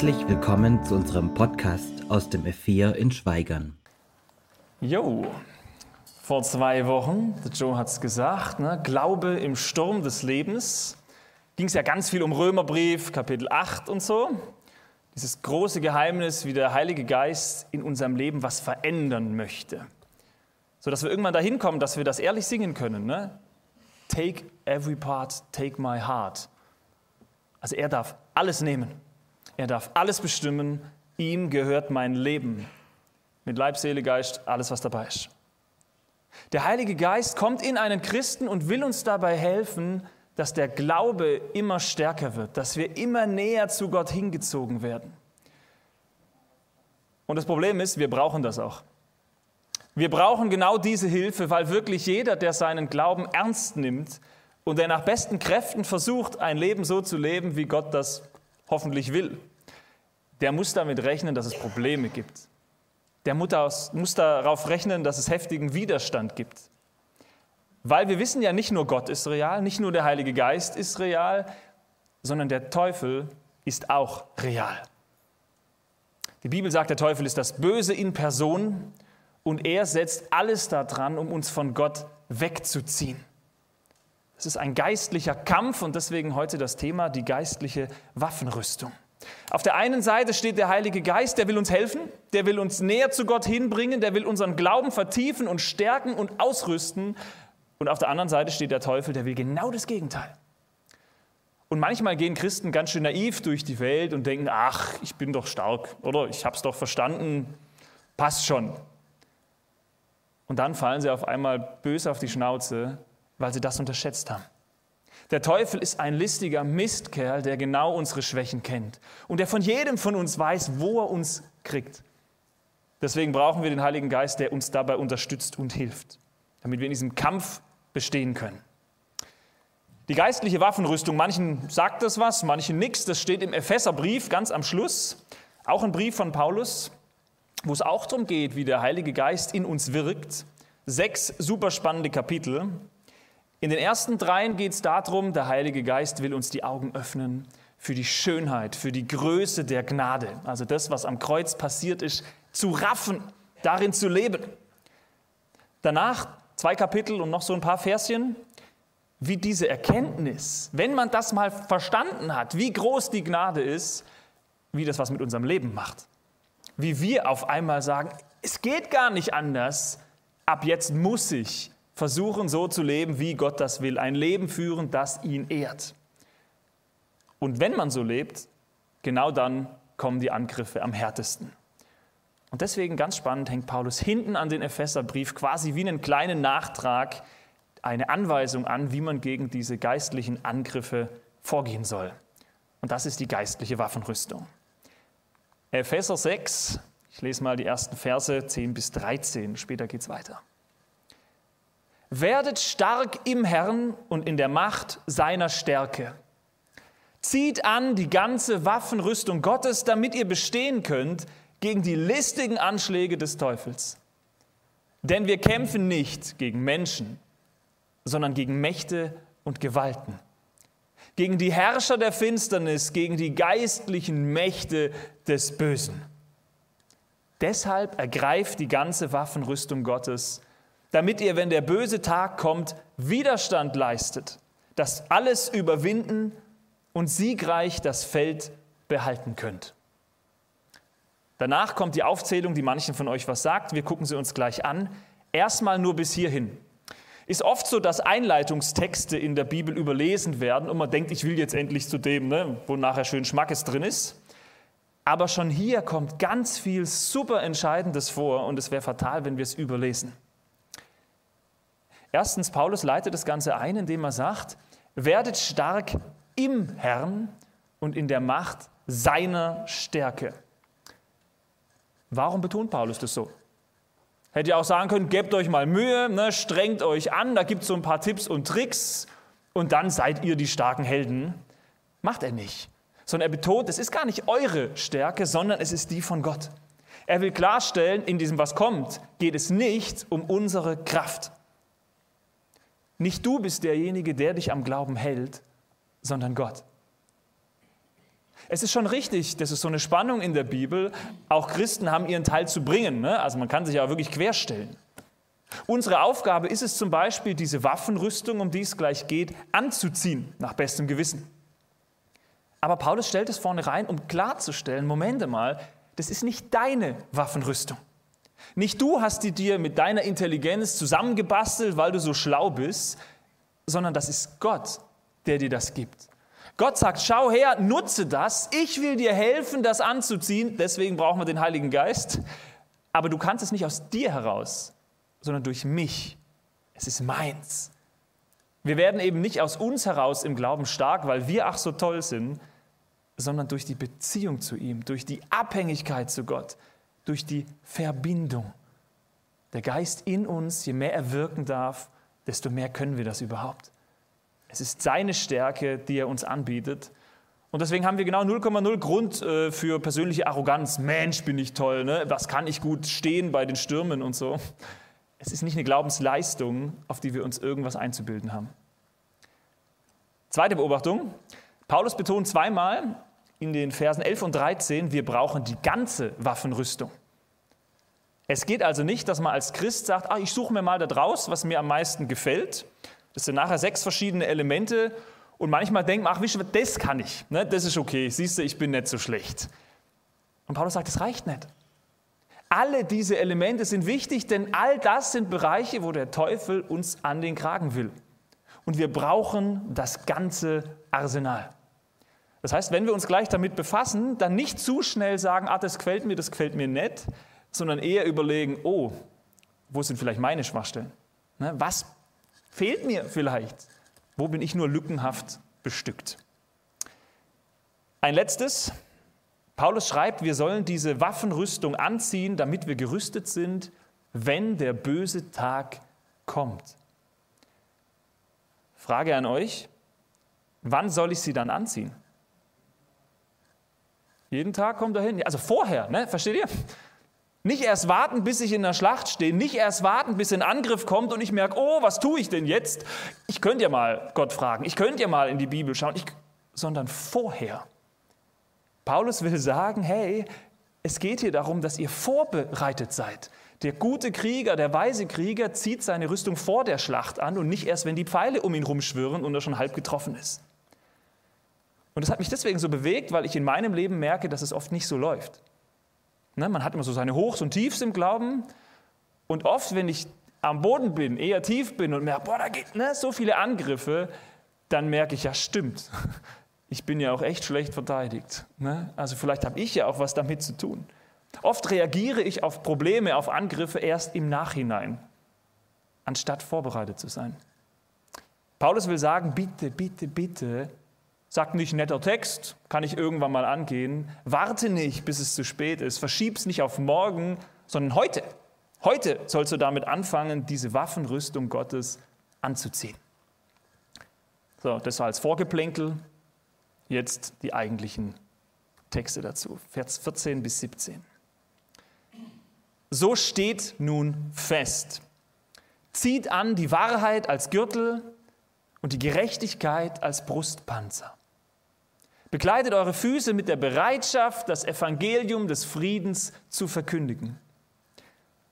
Herzlich willkommen zu unserem Podcast aus dem F4 in Schweigern. Jo, vor zwei Wochen, der Joe hat es gesagt, ne, Glaube im Sturm des Lebens. Ging es ja ganz viel um Römerbrief, Kapitel 8 und so. Dieses große Geheimnis, wie der Heilige Geist in unserem Leben was verändern möchte. So dass wir irgendwann dahin kommen, dass wir das ehrlich singen können. Ne? Take every part, take my heart. Also er darf alles nehmen. Er darf alles bestimmen. Ihm gehört mein Leben. Mit Leib, Seele, Geist, alles, was dabei ist. Der Heilige Geist kommt in einen Christen und will uns dabei helfen, dass der Glaube immer stärker wird, dass wir immer näher zu Gott hingezogen werden. Und das Problem ist, wir brauchen das auch. Wir brauchen genau diese Hilfe, weil wirklich jeder, der seinen Glauben ernst nimmt und der nach besten Kräften versucht, ein Leben so zu leben, wie Gott das hoffentlich will, der muss damit rechnen, dass es Probleme gibt. Der muss darauf rechnen, dass es heftigen Widerstand gibt. Weil wir wissen ja nicht nur Gott ist real, nicht nur der Heilige Geist ist real, sondern der Teufel ist auch real. Die Bibel sagt, der Teufel ist das Böse in Person und er setzt alles daran, um uns von Gott wegzuziehen. Es ist ein geistlicher Kampf und deswegen heute das Thema die geistliche Waffenrüstung. Auf der einen Seite steht der Heilige Geist, der will uns helfen, der will uns näher zu Gott hinbringen, der will unseren Glauben vertiefen und stärken und ausrüsten. Und auf der anderen Seite steht der Teufel, der will genau das Gegenteil. Und manchmal gehen Christen ganz schön naiv durch die Welt und denken, ach, ich bin doch stark, oder ich habe es doch verstanden, passt schon. Und dann fallen sie auf einmal böse auf die Schnauze, weil sie das unterschätzt haben. Der Teufel ist ein listiger Mistkerl, der genau unsere Schwächen kennt und der von jedem von uns weiß, wo er uns kriegt. Deswegen brauchen wir den Heiligen Geist, der uns dabei unterstützt und hilft, damit wir in diesem Kampf bestehen können. Die geistliche Waffenrüstung, manchen sagt das was, manchen nichts. Das steht im Epheserbrief ganz am Schluss. Auch ein Brief von Paulus, wo es auch darum geht, wie der Heilige Geist in uns wirkt. Sechs super spannende Kapitel. In den ersten dreien geht es darum, der Heilige Geist will uns die Augen öffnen für die Schönheit, für die Größe der Gnade. Also das, was am Kreuz passiert ist, zu raffen, darin zu leben. Danach zwei Kapitel und noch so ein paar Verschen, wie diese Erkenntnis, wenn man das mal verstanden hat, wie groß die Gnade ist, wie das was mit unserem Leben macht. Wie wir auf einmal sagen, es geht gar nicht anders, ab jetzt muss ich versuchen so zu leben, wie Gott das will. Ein Leben führen, das ihn ehrt. Und wenn man so lebt, genau dann kommen die Angriffe am härtesten. Und deswegen ganz spannend hängt Paulus hinten an den Epheserbrief quasi wie einen kleinen Nachtrag eine Anweisung an, wie man gegen diese geistlichen Angriffe vorgehen soll. Und das ist die geistliche Waffenrüstung. Epheser 6, ich lese mal die ersten Verse 10 bis 13, später geht es weiter. Werdet stark im Herrn und in der Macht seiner Stärke. Zieht an die ganze Waffenrüstung Gottes, damit ihr bestehen könnt gegen die listigen Anschläge des Teufels. Denn wir kämpfen nicht gegen Menschen, sondern gegen Mächte und Gewalten, gegen die Herrscher der Finsternis, gegen die geistlichen Mächte des Bösen. Deshalb ergreift die ganze Waffenrüstung Gottes damit ihr, wenn der böse Tag kommt, Widerstand leistet, das alles überwinden und siegreich das Feld behalten könnt. Danach kommt die Aufzählung, die manchen von euch was sagt. Wir gucken sie uns gleich an. Erstmal nur bis hierhin. Ist oft so, dass Einleitungstexte in der Bibel überlesen werden und man denkt, ich will jetzt endlich zu dem, ne, wo nachher schön Schmackes drin ist. Aber schon hier kommt ganz viel super Entscheidendes vor und es wäre fatal, wenn wir es überlesen. Erstens, Paulus leitet das Ganze ein, indem er sagt, werdet stark im Herrn und in der Macht seiner Stärke. Warum betont Paulus das so? Hätte ja auch sagen können, gebt euch mal Mühe, ne, strengt euch an, da gibt es so ein paar Tipps und Tricks und dann seid ihr die starken Helden. Macht er nicht. Sondern er betont, es ist gar nicht eure Stärke, sondern es ist die von Gott. Er will klarstellen, in diesem, was kommt, geht es nicht um unsere Kraft. Nicht du bist derjenige, der dich am Glauben hält, sondern Gott. Es ist schon richtig, das ist so eine Spannung in der Bibel. Auch Christen haben ihren Teil zu bringen. Ne? Also man kann sich ja wirklich querstellen. Unsere Aufgabe ist es zum Beispiel, diese Waffenrüstung, um die es gleich geht, anzuziehen, nach bestem Gewissen. Aber Paulus stellt es vorne rein, um klarzustellen, Momente mal, das ist nicht deine Waffenrüstung. Nicht du hast die dir mit deiner Intelligenz zusammengebastelt, weil du so schlau bist, sondern das ist Gott, der dir das gibt. Gott sagt, schau her, nutze das, ich will dir helfen, das anzuziehen, deswegen brauchen wir den Heiligen Geist, aber du kannst es nicht aus dir heraus, sondern durch mich. Es ist meins. Wir werden eben nicht aus uns heraus im Glauben stark, weil wir ach so toll sind, sondern durch die Beziehung zu ihm, durch die Abhängigkeit zu Gott, durch die Verbindung. Der Geist in uns, je mehr er wirken darf, desto mehr können wir das überhaupt. Es ist seine Stärke, die er uns anbietet. Und deswegen haben wir genau 0,0 Grund äh, für persönliche Arroganz. Mensch, bin ich toll, ne? was kann ich gut stehen bei den Stürmen und so. Es ist nicht eine Glaubensleistung, auf die wir uns irgendwas einzubilden haben. Zweite Beobachtung. Paulus betont zweimal in den Versen 11 und 13, wir brauchen die ganze Waffenrüstung. Es geht also nicht, dass man als Christ sagt, ah, ich suche mir mal da draus, was mir am meisten gefällt. Das sind nachher sechs verschiedene Elemente und manchmal denkt man, ach, das kann ich, ne? das ist okay, siehst du, ich bin nicht so schlecht. Und Paulus sagt, das reicht nicht. Alle diese Elemente sind wichtig, denn all das sind Bereiche, wo der Teufel uns an den Kragen will. Und wir brauchen das ganze Arsenal. Das heißt, wenn wir uns gleich damit befassen, dann nicht zu schnell sagen, ah, das gefällt mir, das gefällt mir nicht, sondern eher überlegen, oh, wo sind vielleicht meine Schwachstellen? Ne, was fehlt mir vielleicht? Wo bin ich nur lückenhaft bestückt? Ein letztes, Paulus schreibt, wir sollen diese Waffenrüstung anziehen, damit wir gerüstet sind, wenn der böse Tag kommt. Frage an euch, wann soll ich sie dann anziehen? Jeden Tag kommt er hin. Also vorher, ne? versteht ihr? Nicht erst warten, bis ich in der Schlacht stehe, nicht erst warten, bis ein Angriff kommt und ich merke, oh, was tue ich denn jetzt? Ich könnte ja mal Gott fragen, ich könnte ja mal in die Bibel schauen, ich, sondern vorher. Paulus will sagen, hey, es geht hier darum, dass ihr vorbereitet seid. Der gute Krieger, der weise Krieger zieht seine Rüstung vor der Schlacht an und nicht erst, wenn die Pfeile um ihn rumschwirren und er schon halb getroffen ist. Und das hat mich deswegen so bewegt, weil ich in meinem Leben merke, dass es oft nicht so läuft. Ne, man hat immer so seine Hochs und Tiefs im Glauben und oft, wenn ich am Boden bin, eher tief bin und merke, boah, da geht ne, so viele Angriffe, dann merke ich, ja stimmt, ich bin ja auch echt schlecht verteidigt. Ne? Also vielleicht habe ich ja auch was damit zu tun. Oft reagiere ich auf Probleme, auf Angriffe erst im Nachhinein, anstatt vorbereitet zu sein. Paulus will sagen, bitte, bitte, bitte, sag nicht netter Text, kann ich irgendwann mal angehen, warte nicht, bis es zu spät ist, verschieb's nicht auf morgen, sondern heute. Heute sollst du damit anfangen, diese Waffenrüstung Gottes anzuziehen. So, das war als Vorgeplänkel. Jetzt die eigentlichen Texte dazu, Vers 14 bis 17. So steht nun fest. Zieht an die Wahrheit als Gürtel und die Gerechtigkeit als Brustpanzer. Bekleidet eure Füße mit der Bereitschaft, das Evangelium des Friedens zu verkündigen.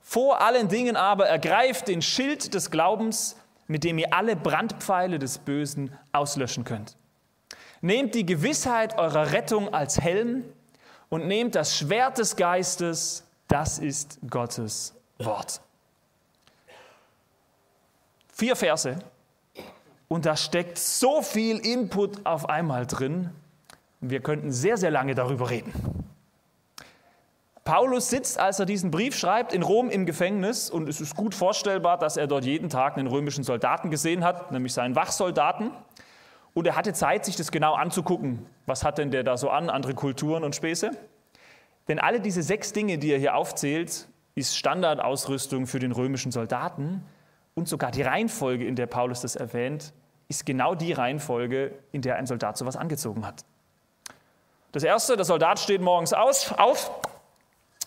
Vor allen Dingen aber ergreift den Schild des Glaubens, mit dem ihr alle Brandpfeile des Bösen auslöschen könnt. Nehmt die Gewissheit eurer Rettung als Helm und nehmt das Schwert des Geistes, das ist Gottes Wort. Vier Verse und da steckt so viel Input auf einmal drin. Wir könnten sehr, sehr lange darüber reden. Paulus sitzt, als er diesen Brief schreibt, in Rom im Gefängnis und es ist gut vorstellbar, dass er dort jeden Tag einen römischen Soldaten gesehen hat, nämlich seinen Wachsoldaten. Und er hatte Zeit, sich das genau anzugucken. Was hat denn der da so an, andere Kulturen und Späße? Denn alle diese sechs Dinge, die er hier aufzählt, ist Standardausrüstung für den römischen Soldaten. Und sogar die Reihenfolge, in der Paulus das erwähnt, ist genau die Reihenfolge, in der ein Soldat sowas angezogen hat. Das erste, der Soldat steht morgens aus, auf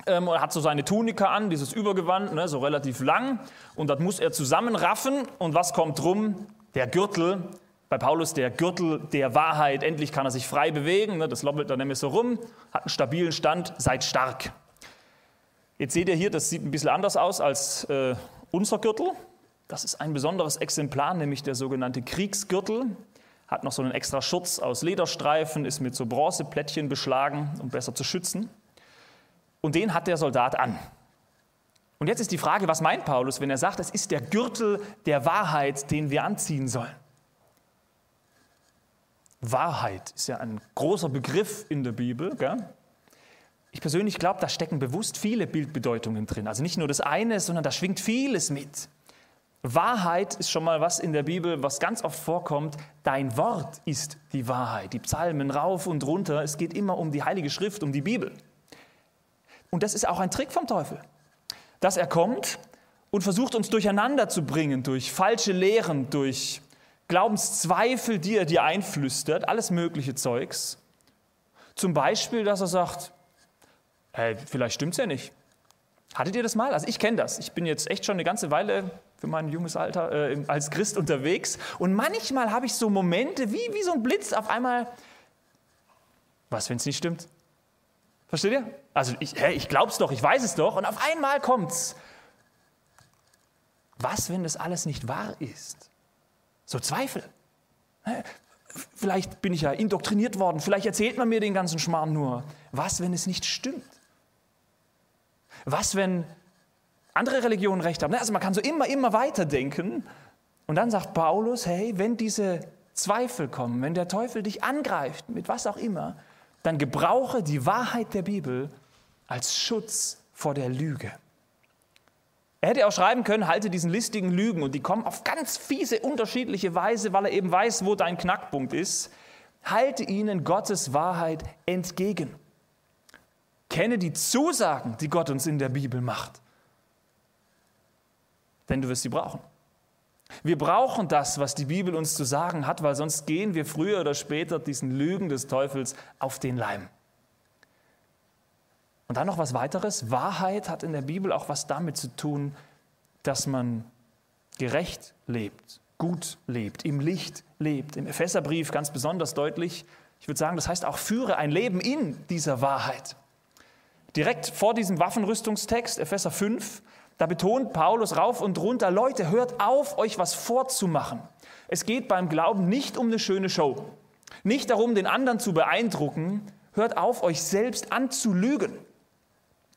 ähm, und hat so seine Tunika an, dieses Übergewand, ne, so relativ lang. Und das muss er zusammenraffen. Und was kommt drum? Der Gürtel, Bei Paulus der Gürtel der Wahrheit, endlich kann er sich frei bewegen, ne, das lobbelt dann nämlich so rum, hat einen stabilen Stand, seid stark. Jetzt seht ihr hier, das sieht ein bisschen anders aus als äh, unser Gürtel. Das ist ein besonderes Exemplar, nämlich der sogenannte Kriegsgürtel. Hat noch so einen extra Schutz aus Lederstreifen, ist mit so Bronzeplättchen beschlagen, um besser zu schützen. Und den hat der Soldat an. Und jetzt ist die Frage, was meint Paulus, wenn er sagt, es ist der Gürtel der Wahrheit, den wir anziehen sollen? Wahrheit ist ja ein großer Begriff in der Bibel. Gell? Ich persönlich glaube, da stecken bewusst viele Bildbedeutungen drin. Also nicht nur das eine, sondern da schwingt vieles mit. Wahrheit ist schon mal was in der Bibel, was ganz oft vorkommt. Dein Wort ist die Wahrheit. Die Psalmen rauf und runter. Es geht immer um die Heilige Schrift, um die Bibel. Und das ist auch ein Trick vom Teufel, dass er kommt und versucht uns durcheinander zu bringen durch falsche Lehren, durch Glaubenszweifel, die er dir einflüstert, alles mögliche Zeugs. Zum Beispiel, dass er sagt, hey, vielleicht stimmt es ja nicht. Hattet ihr das mal? Also ich kenne das. Ich bin jetzt echt schon eine ganze Weile für mein junges Alter äh, als Christ unterwegs. Und manchmal habe ich so Momente wie, wie so ein Blitz auf einmal. Was, wenn es nicht stimmt? Versteht ihr? Also ich, hey, ich glaube es doch, ich weiß es doch. Und auf einmal kommt's. Was, wenn das alles nicht wahr ist? So Zweifel. Vielleicht bin ich ja indoktriniert worden, vielleicht erzählt man mir den ganzen Schmarrn nur. Was, wenn es nicht stimmt? Was, wenn andere Religionen recht haben? Also man kann so immer, immer weiter denken. Und dann sagt Paulus, hey, wenn diese Zweifel kommen, wenn der Teufel dich angreift, mit was auch immer, dann gebrauche die Wahrheit der Bibel als Schutz vor der Lüge. Er hätte auch schreiben können, halte diesen listigen Lügen und die kommen auf ganz fiese, unterschiedliche Weise, weil er eben weiß, wo dein Knackpunkt ist. Halte ihnen Gottes Wahrheit entgegen. Kenne die Zusagen, die Gott uns in der Bibel macht. Denn du wirst sie brauchen. Wir brauchen das, was die Bibel uns zu sagen hat, weil sonst gehen wir früher oder später diesen Lügen des Teufels auf den Leim. Und dann noch was weiteres. Wahrheit hat in der Bibel auch was damit zu tun, dass man gerecht lebt, gut lebt, im Licht lebt. Im Epheserbrief ganz besonders deutlich. Ich würde sagen, das heißt auch, führe ein Leben in dieser Wahrheit. Direkt vor diesem Waffenrüstungstext, Epheser 5, da betont Paulus rauf und runter, Leute, hört auf, euch was vorzumachen. Es geht beim Glauben nicht um eine schöne Show, nicht darum, den anderen zu beeindrucken, hört auf, euch selbst anzulügen.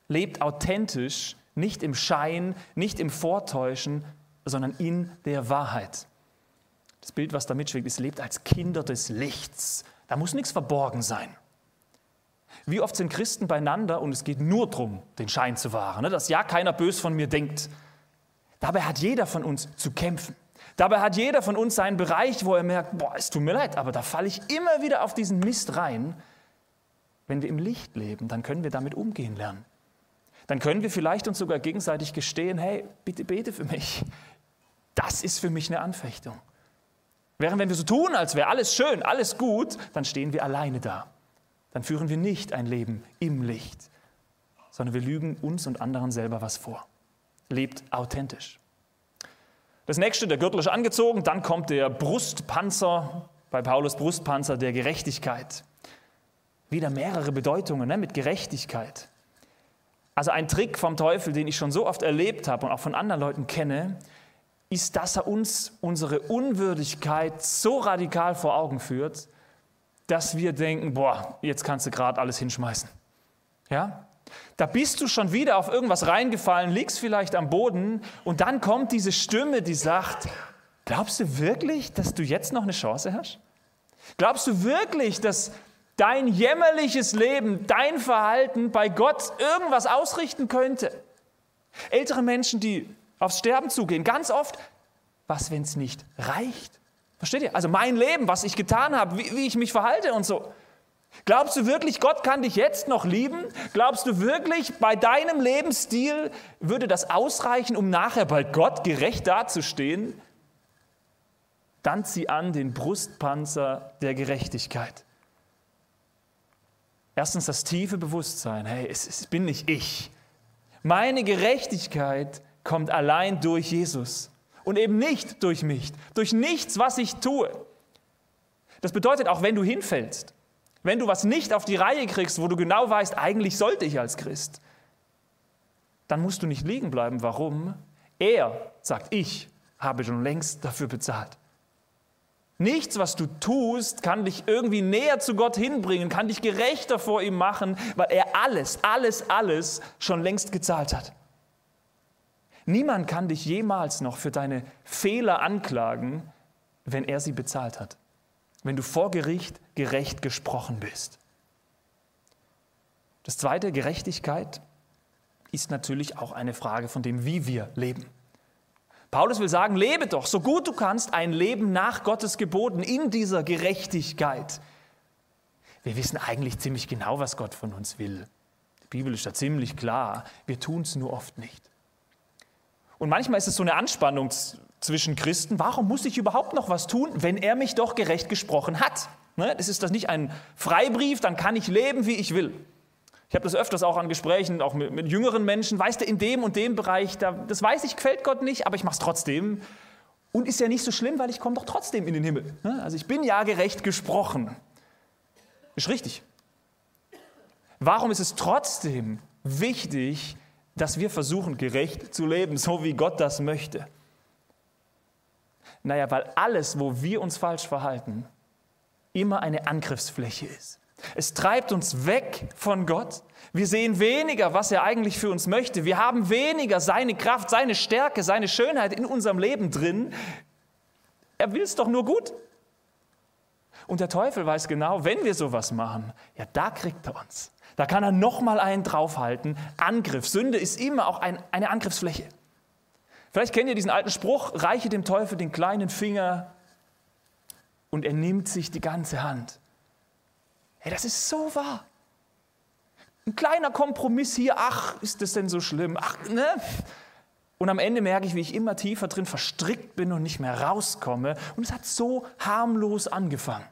Lebt authentisch, nicht im Schein, nicht im Vortäuschen, sondern in der Wahrheit. Das Bild, was da mitschwingt, ist, lebt als Kinder des Lichts. Da muss nichts verborgen sein. Wie oft sind Christen beieinander und es geht nur darum, den Schein zu wahren, ne? dass ja keiner bös von mir denkt. Dabei hat jeder von uns zu kämpfen. Dabei hat jeder von uns seinen Bereich, wo er merkt, boah, es tut mir leid, aber da falle ich immer wieder auf diesen Mist rein. Wenn wir im Licht leben, dann können wir damit umgehen lernen dann können wir vielleicht uns sogar gegenseitig gestehen, hey, bitte bete für mich. Das ist für mich eine Anfechtung. Während wenn wir so tun, als wäre alles schön, alles gut, dann stehen wir alleine da. Dann führen wir nicht ein Leben im Licht, sondern wir lügen uns und anderen selber was vor. Lebt authentisch. Das nächste, der Gürtel ist angezogen, dann kommt der Brustpanzer, bei Paulus Brustpanzer der Gerechtigkeit. Wieder mehrere Bedeutungen ne, mit Gerechtigkeit. Also ein Trick vom Teufel, den ich schon so oft erlebt habe und auch von anderen Leuten kenne, ist, dass er uns unsere Unwürdigkeit so radikal vor Augen führt, dass wir denken, boah, jetzt kannst du gerade alles hinschmeißen. Ja? Da bist du schon wieder auf irgendwas reingefallen, liegst vielleicht am Boden und dann kommt diese Stimme, die sagt, glaubst du wirklich, dass du jetzt noch eine Chance hast? Glaubst du wirklich, dass dein jämmerliches Leben, dein Verhalten bei Gott irgendwas ausrichten könnte. Ältere Menschen, die aufs Sterben zugehen, ganz oft, was, wenn es nicht reicht? Versteht ihr? Also mein Leben, was ich getan habe, wie, wie ich mich verhalte und so. Glaubst du wirklich, Gott kann dich jetzt noch lieben? Glaubst du wirklich, bei deinem Lebensstil würde das ausreichen, um nachher bei Gott gerecht dazustehen? Dann zieh an den Brustpanzer der Gerechtigkeit. Erstens das tiefe Bewusstsein, hey, es, es bin nicht ich. Meine Gerechtigkeit kommt allein durch Jesus und eben nicht durch mich, durch nichts, was ich tue. Das bedeutet, auch wenn du hinfällst, wenn du was nicht auf die Reihe kriegst, wo du genau weißt, eigentlich sollte ich als Christ, dann musst du nicht liegen bleiben. Warum? Er sagt, ich habe schon längst dafür bezahlt. Nichts, was du tust, kann dich irgendwie näher zu Gott hinbringen, kann dich gerechter vor ihm machen, weil er alles, alles, alles schon längst gezahlt hat. Niemand kann dich jemals noch für deine Fehler anklagen, wenn er sie bezahlt hat. Wenn du vor Gericht gerecht gesprochen bist. Das zweite, Gerechtigkeit, ist natürlich auch eine Frage von dem, wie wir leben. Paulus will sagen, lebe doch, so gut du kannst, ein Leben nach Gottes Geboten in dieser Gerechtigkeit. Wir wissen eigentlich ziemlich genau, was Gott von uns will. Die Bibel ist da ziemlich klar. Wir tun es nur oft nicht. Und manchmal ist es so eine Anspannung zwischen Christen. Warum muss ich überhaupt noch was tun, wenn er mich doch gerecht gesprochen hat? Ne? Das ist das nicht ein Freibrief, dann kann ich leben, wie ich will. Ich habe das öfters auch an Gesprächen, auch mit, mit, jüngeren Menschen. Weißt du, in dem und dem Bereich, da, das weiß ich, gefällt Gott nicht, aber ich mache es trotzdem. Und ist ja nicht so schlimm, weil ich komme doch trotzdem in den Himmel. Ne? Also ich bin ja gerecht gesprochen. Ist richtig. Warum ist es trotzdem wichtig, dass wir versuchen, gerecht zu leben, so wie Gott das möchte. Naja, weil alles, wo wir uns falsch verhalten, immer eine Angriffsfläche ist. Es treibt uns weg von Gott. Wir sehen weniger, was er eigentlich für uns möchte. Wir haben weniger seine Kraft, seine Stärke, seine Schönheit in unserem Leben drin. Er will es doch nur gut. Und der Teufel weiß genau, wenn wir sowas machen, ja, da kriegt er uns. Da kann er nochmal einen draufhalten. Angriff. Sünde ist immer auch ein, eine Angriffsfläche. Vielleicht kennt ihr diesen alten Spruch, reiche dem Teufel den kleinen Finger und er nimmt sich die ganze Hand. Hey, das ist so wahr. Ein kleiner Kompromiss hier, ach, ist das denn so schlimm? Ach, ne? Und am Ende merke ich, wie ich immer tiefer drin verstrickt bin und nicht mehr rauskomme. Und es hat so harmlos angefangen.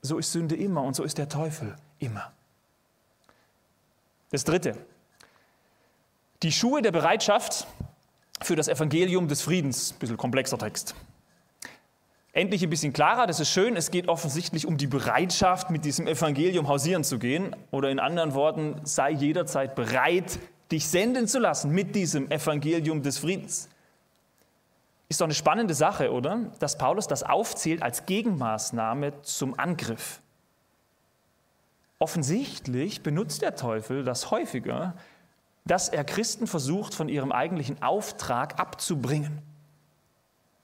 So ist Sünde immer und so ist der Teufel immer. Das Dritte. Die Schuhe der Bereitschaft für das Evangelium des Friedens. Ein bisschen komplexer Text. Endlich ein bisschen klarer, das ist schön. Es geht offensichtlich um die Bereitschaft, mit diesem Evangelium hausieren zu gehen. Oder in anderen Worten, sei jederzeit bereit, dich senden zu lassen mit diesem Evangelium des Friedens. Ist doch eine spannende Sache, oder? Dass Paulus das aufzählt als Gegenmaßnahme zum Angriff. Offensichtlich benutzt der Teufel das häufiger, dass er Christen versucht, von ihrem eigentlichen Auftrag abzubringen.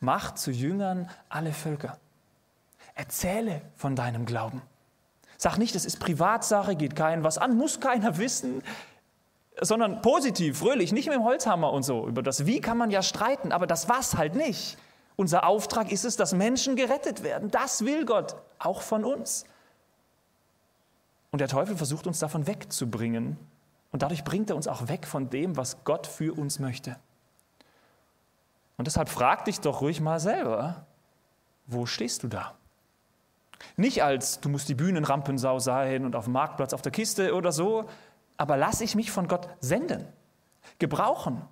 Macht zu Jüngern alle Völker. Erzähle von deinem Glauben. Sag nicht, es ist Privatsache, geht keinen was an, muss keiner wissen, sondern positiv, fröhlich, nicht mit dem Holzhammer und so. Über das Wie kann man ja streiten, aber das Was halt nicht. Unser Auftrag ist es, dass Menschen gerettet werden. Das will Gott, auch von uns. Und der Teufel versucht uns davon wegzubringen. Und dadurch bringt er uns auch weg von dem, was Gott für uns möchte. Und deshalb frag dich doch ruhig mal selber, wo stehst du da? Nicht als, du musst die Bühnenrampensau sein und auf dem Marktplatz auf der Kiste oder so, aber lass ich mich von Gott senden, gebrauchen.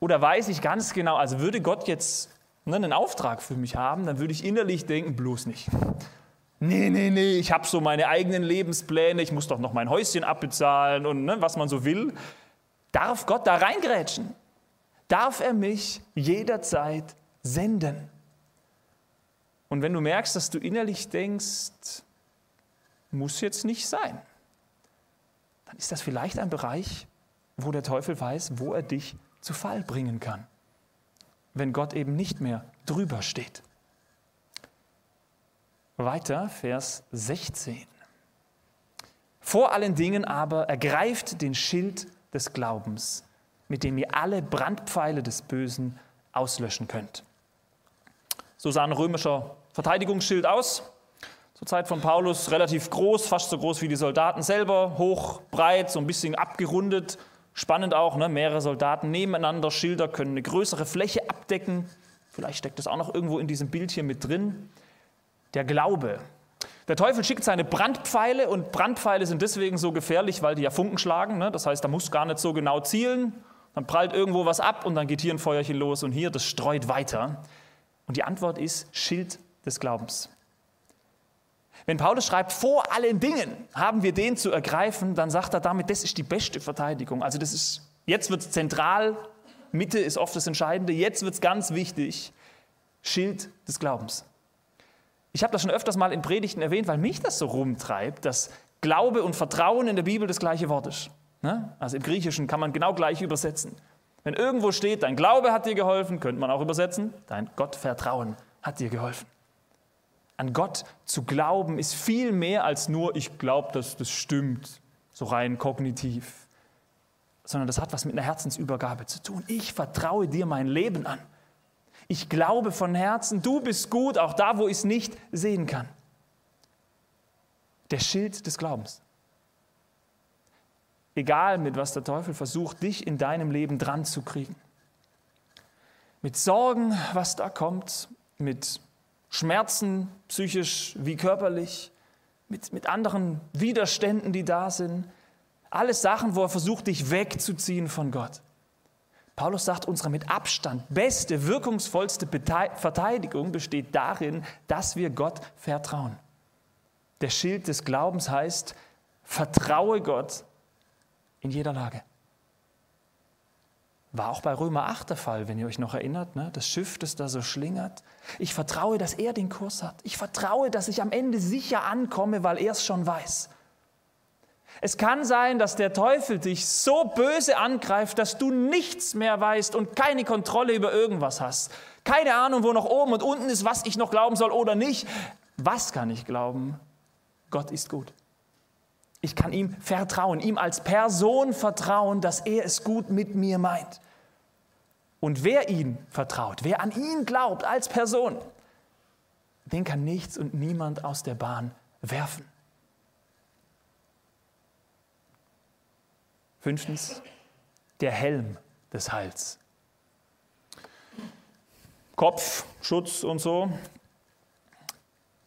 Oder weiß ich ganz genau, also würde Gott jetzt ne, einen Auftrag für mich haben, dann würde ich innerlich denken, bloß nicht nee, nee, nee, ich habe so meine eigenen Lebenspläne, ich muss doch noch mein Häuschen abbezahlen und ne, was man so will. Darf Gott da reingrätschen? Darf er mich jederzeit senden? Und wenn du merkst, dass du innerlich denkst, muss jetzt nicht sein, dann ist das vielleicht ein Bereich, wo der Teufel weiß, wo er dich zu Fall bringen kann, wenn Gott eben nicht mehr drüber steht. Weiter, Vers 16. Vor allen Dingen aber ergreift den Schild des Glaubens, mit dem ihr alle Brandpfeile des Bösen auslöschen könnt. So sah ein römischer Verteidigungsschild aus. Zur Zeit von Paulus relativ groß, fast so groß wie die Soldaten selber, hoch, breit, so ein bisschen abgerundet. Spannend auch, ne? mehrere Soldaten nebeneinander. Schilder können eine größere Fläche abdecken. Vielleicht steckt das auch noch irgendwo in diesem Bild hier mit drin der Glaube. Der Teufel schickt seine Brandpfeile und Brandpfeile sind deswegen so gefährlich, weil die ja Funken schlagen. Ne? Das heißt, da muss gar nicht so genau zielen. Dann prallt irgendwo was ab und dann geht hier ein Feuerchen los und hier, das streut weiter. Und die Antwort ist Schild des Glaubens. Wenn Paulus schreibt, vor allen Dingen haben wir den zu ergreifen, dann sagt er damit, das ist die beste Verteidigung. Also das ist, jetzt wird es zentral, Mitte ist oft das Entscheidende, jetzt wird es ganz wichtig, Schild des Glaubens. Ich habe das schon öfters mal in Predigten erwähnt, weil mich das so rumtreibt, dass Glaube und Vertrauen in der Bibel das gleiche Wort ist. Ne? Also im Griechischen kann man genau gleich übersetzen. Wenn irgendwo steht, dein Glaube hat dir geholfen, könnte man auch übersetzen, dein Gottvertrauen hat dir geholfen. An Gott zu glauben ist viel mehr als nur, ich glaube, dass das stimmt, so rein kognitiv, sondern das hat was mit einer Herzensübergabe zu tun. Ich vertraue dir mein Leben an. Ich glaube von Herzen, du bist gut, auch da, wo ich es nicht sehen kann. Der Schild des Glaubens. Egal mit was der Teufel versucht, dich in deinem Leben dran zu kriegen. Mit Sorgen, was da kommt, mit Schmerzen, psychisch wie körperlich, mit, mit anderen Widerständen, die da sind. Alles Sachen, wo er versucht, dich wegzuziehen von Gott. Paulus sagt, unsere mit Abstand beste, wirkungsvollste Verteidigung besteht darin, dass wir Gott vertrauen. Der Schild des Glaubens heißt, vertraue Gott in jeder Lage. War auch bei Römer 8 der Fall, wenn ihr euch noch erinnert, ne? das Schiff, das da so schlingert. Ich vertraue, dass er den Kurs hat. Ich vertraue, dass ich am Ende sicher ankomme, weil er es schon weiß. Es kann sein, dass der Teufel dich so böse angreift, dass du nichts mehr weißt und keine Kontrolle über irgendwas hast. Keine Ahnung, wo noch oben und unten ist, was ich noch glauben soll oder nicht. Was kann ich glauben? Gott ist gut. Ich kann ihm vertrauen, ihm als Person vertrauen, dass er es gut mit mir meint. Und wer ihn vertraut, wer an ihn glaubt als Person, den kann nichts und niemand aus der Bahn werfen. Fünftens, der Helm des Heils. Kopf, Schutz und so.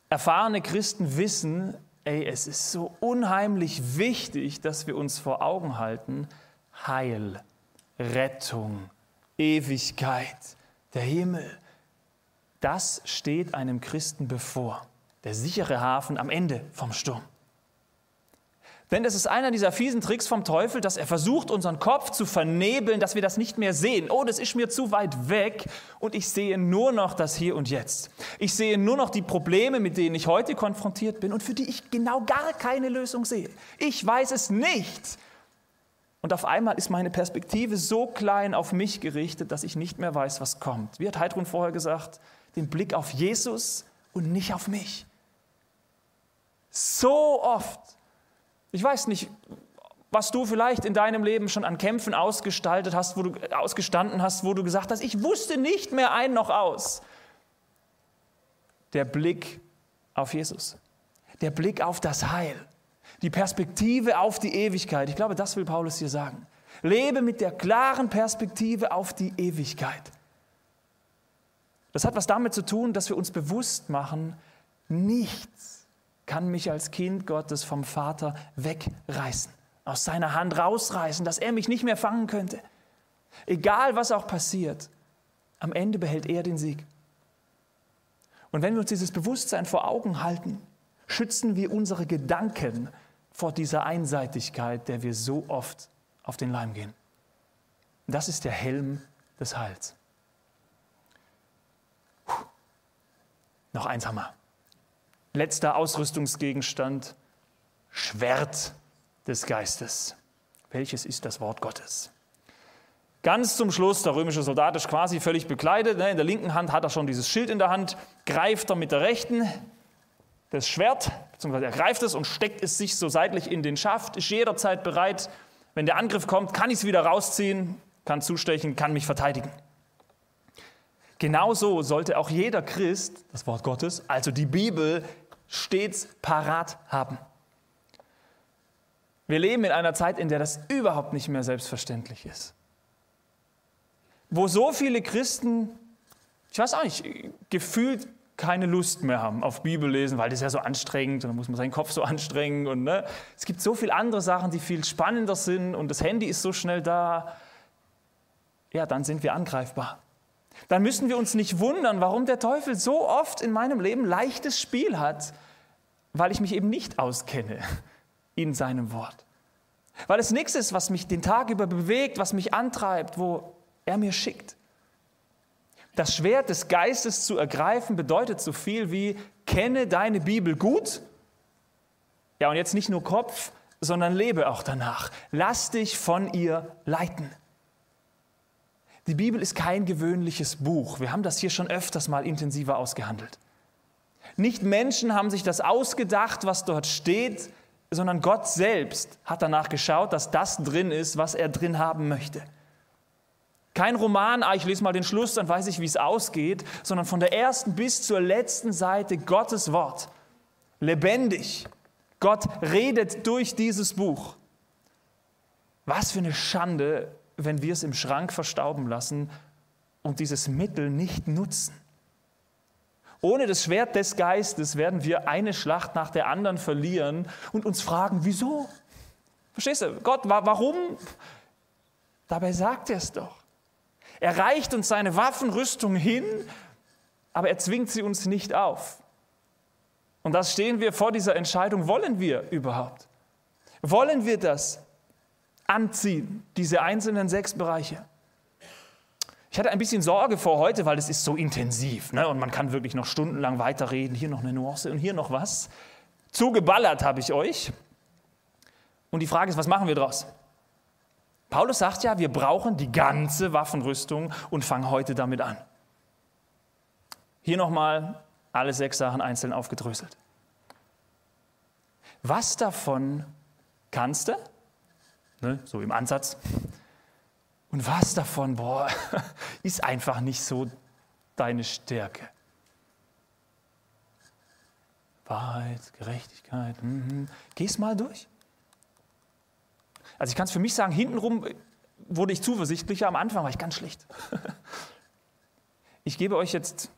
Erfahrene Christen wissen, ey, es ist so unheimlich wichtig, dass wir uns vor Augen halten, Heil, Rettung, Ewigkeit, der Himmel, das steht einem Christen bevor, der sichere Hafen am Ende vom Sturm. Denn es ist einer dieser fiesen Tricks vom Teufel, dass er versucht, unseren Kopf zu vernebeln, dass wir das nicht mehr sehen. Oh, das ist mir zu weit weg und ich sehe nur noch das Hier und Jetzt. Ich sehe nur noch die Probleme, mit denen ich heute konfrontiert bin und für die ich genau gar keine Lösung sehe. Ich weiß es nicht. Und auf einmal ist meine Perspektive so klein auf mich gerichtet, dass ich nicht mehr weiß, was kommt. Wie hat Heidrun vorher gesagt? Den Blick auf Jesus und nicht auf mich. So oft ich weiß nicht, was du vielleicht in deinem Leben schon an Kämpfen ausgestaltet hast, wo du ausgestanden hast, wo du gesagt hast, ich wusste nicht mehr ein noch aus. Der Blick auf Jesus, der Blick auf das Heil, die Perspektive auf die Ewigkeit. Ich glaube, das will Paulus hier sagen. Lebe mit der klaren Perspektive auf die Ewigkeit. Das hat was damit zu tun, dass wir uns bewusst machen, nichts kann mich als Kind Gottes vom Vater wegreißen, aus seiner Hand rausreißen, dass er mich nicht mehr fangen könnte. Egal was auch passiert, am Ende behält er den Sieg. Und wenn wir uns dieses Bewusstsein vor Augen halten, schützen wir unsere Gedanken vor dieser Einseitigkeit, der wir so oft auf den Leim gehen. Das ist der Helm des Heils. Puh. Noch eins wir. Letzter Ausrüstungsgegenstand, Schwert des Geistes. Welches ist das Wort Gottes? Ganz zum Schluss, der römische Soldat ist quasi völlig bekleidet. Ne? In der linken Hand hat er schon dieses Schild in der Hand, greift er mit der rechten das Schwert, beziehungsweise er greift es und steckt es sich so seitlich in den Schaft, ist jederzeit bereit, wenn der Angriff kommt, kann ich es wieder rausziehen, kann zustechen, kann mich verteidigen. Genauso sollte auch jeder Christ das Wort Gottes, also die Bibel, stets parat haben. Wir leben in einer Zeit, in der das überhaupt nicht mehr selbstverständlich ist. Wo so viele Christen, ich weiß auch nicht, gefühlt keine Lust mehr haben auf Bibellesen, weil das ist ja so anstrengend und dann muss man seinen Kopf so anstrengen. Und, ne? Es gibt so viele andere Sachen, die viel spannender sind und das Handy ist so schnell da. Ja, dann sind wir angreifbar dann müssen wir uns nicht wundern, warum der Teufel so oft in meinem Leben leichtes Spiel hat, weil ich mich eben nicht auskenne in seinem Wort. Weil es nichts ist, was mich den Tag über bewegt, was mich antreibt, wo er mir schickt. Das Schwert des Geistes zu ergreifen bedeutet so viel wie, kenne deine Bibel gut. Ja, und jetzt nicht nur Kopf, sondern lebe auch danach. Lass dich von ihr leiten. Die Bibel ist kein gewöhnliches Buch. Wir haben das hier schon öfters mal intensiver ausgehandelt. Nicht Menschen haben sich das ausgedacht, was dort steht, sondern Gott selbst hat danach geschaut, dass das drin ist, was er drin haben möchte. Kein Roman, ah, ich lese mal den Schluss, dann weiß ich, wie es ausgeht, sondern von der ersten bis zur letzten Seite Gottes Wort. Lebendig. Gott redet durch dieses Buch. Was für eine Schande, wenn wir es im Schrank verstauben lassen und dieses Mittel nicht nutzen. Ohne das Schwert des Geistes werden wir eine Schlacht nach der anderen verlieren und uns fragen, wieso? Verstehst du? Gott, warum? Dabei sagt er es doch. Er reicht uns seine Waffenrüstung hin, aber er zwingt sie uns nicht auf. Und das stehen wir vor dieser Entscheidung, wollen wir überhaupt? Wollen wir das anziehen, diese einzelnen sechs Bereiche? Ich hatte ein bisschen Sorge vor heute, weil es ist so intensiv ne? und man kann wirklich noch stundenlang weiterreden. Hier noch eine Nuance und hier noch was. Zugeballert habe ich euch. Und die Frage ist, was machen wir daraus? Paulus sagt ja, wir brauchen die ganze Waffenrüstung und fangen heute damit an. Hier nochmal alle sechs Sachen einzeln aufgedröselt. Was davon kannst du? Ne, so im Ansatz. Und was davon, boah, ist einfach nicht so deine Stärke. Wahrheit, Gerechtigkeit, mhm. geh's mal durch. Also ich kann es für mich sagen, hintenrum wurde ich zuversichtlicher, am Anfang war ich ganz schlecht. Ich gebe euch jetzt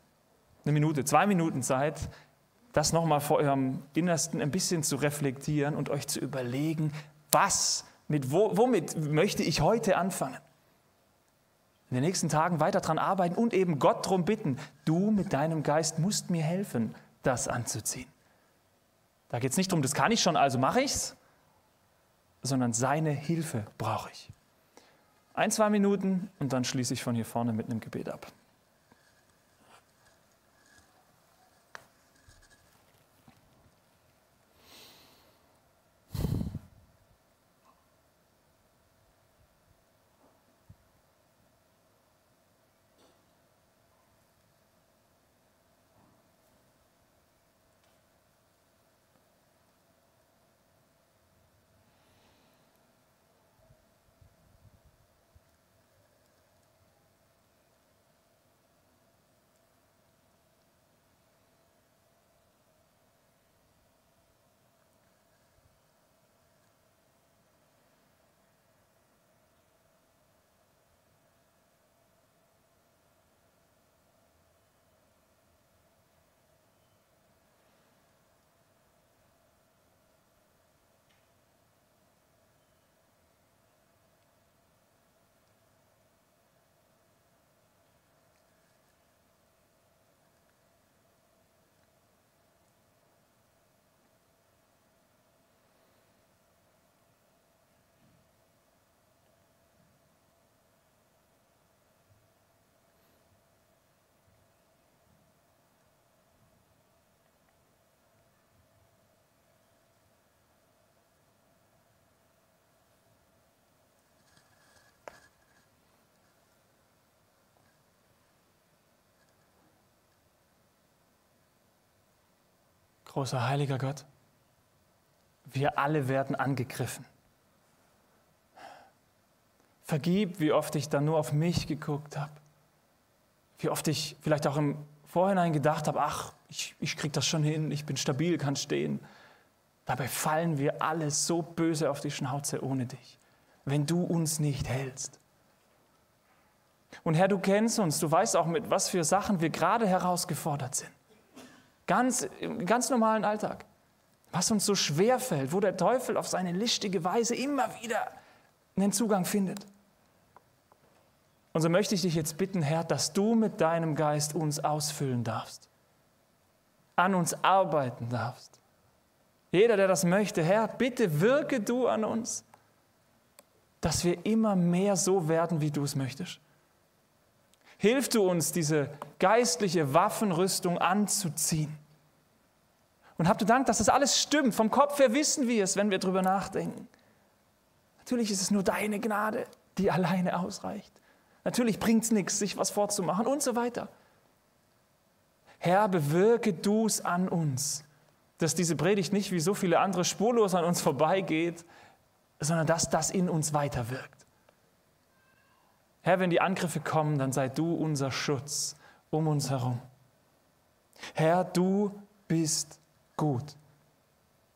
eine Minute, zwei Minuten Zeit, das nochmal vor eurem Innersten ein bisschen zu reflektieren und euch zu überlegen, was, mit wo, womit möchte ich heute anfangen? In den nächsten Tagen weiter daran arbeiten und eben Gott darum bitten, du mit deinem Geist musst mir helfen, das anzuziehen. Da geht es nicht darum, das kann ich schon, also mache ich es, sondern seine Hilfe brauche ich. Ein, zwei Minuten und dann schließe ich von hier vorne mit einem Gebet ab. Großer heiliger Gott, wir alle werden angegriffen. Vergib, wie oft ich dann nur auf mich geguckt habe. Wie oft ich vielleicht auch im Vorhinein gedacht habe, ach, ich, ich kriege das schon hin, ich bin stabil, kann stehen. Dabei fallen wir alle so böse auf die Schnauze ohne dich, wenn du uns nicht hältst. Und Herr, du kennst uns, du weißt auch, mit was für Sachen wir gerade herausgefordert sind. Ganz, Im ganz normalen Alltag. Was uns so schwer fällt, wo der Teufel auf seine listige Weise immer wieder einen Zugang findet. Und so möchte ich dich jetzt bitten, Herr, dass du mit deinem Geist uns ausfüllen darfst, an uns arbeiten darfst, Jeder, der das möchte, Herr, bitte wirke du an uns, dass wir immer mehr so werden, wie du es möchtest. Hilf du uns, diese geistliche Waffenrüstung anzuziehen. Und habt du Dank, dass das alles stimmt. Vom Kopf her wissen wir es, wenn wir darüber nachdenken. Natürlich ist es nur deine Gnade, die alleine ausreicht. Natürlich bringt es nichts, sich was vorzumachen und so weiter. Herr, bewirke du es an uns, dass diese Predigt nicht wie so viele andere spurlos an uns vorbeigeht, sondern dass das in uns weiterwirkt. Herr, wenn die Angriffe kommen, dann sei du unser Schutz um uns herum. Herr, du bist gut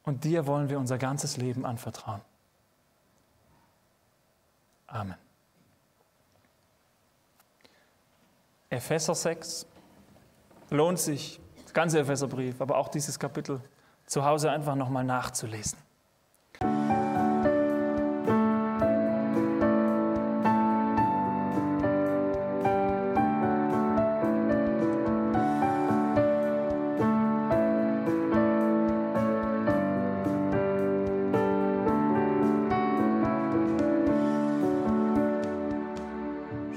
und dir wollen wir unser ganzes Leben anvertrauen. Amen. Epheser 6 lohnt sich, das ganze Epheserbrief, aber auch dieses Kapitel zu Hause einfach nochmal nachzulesen.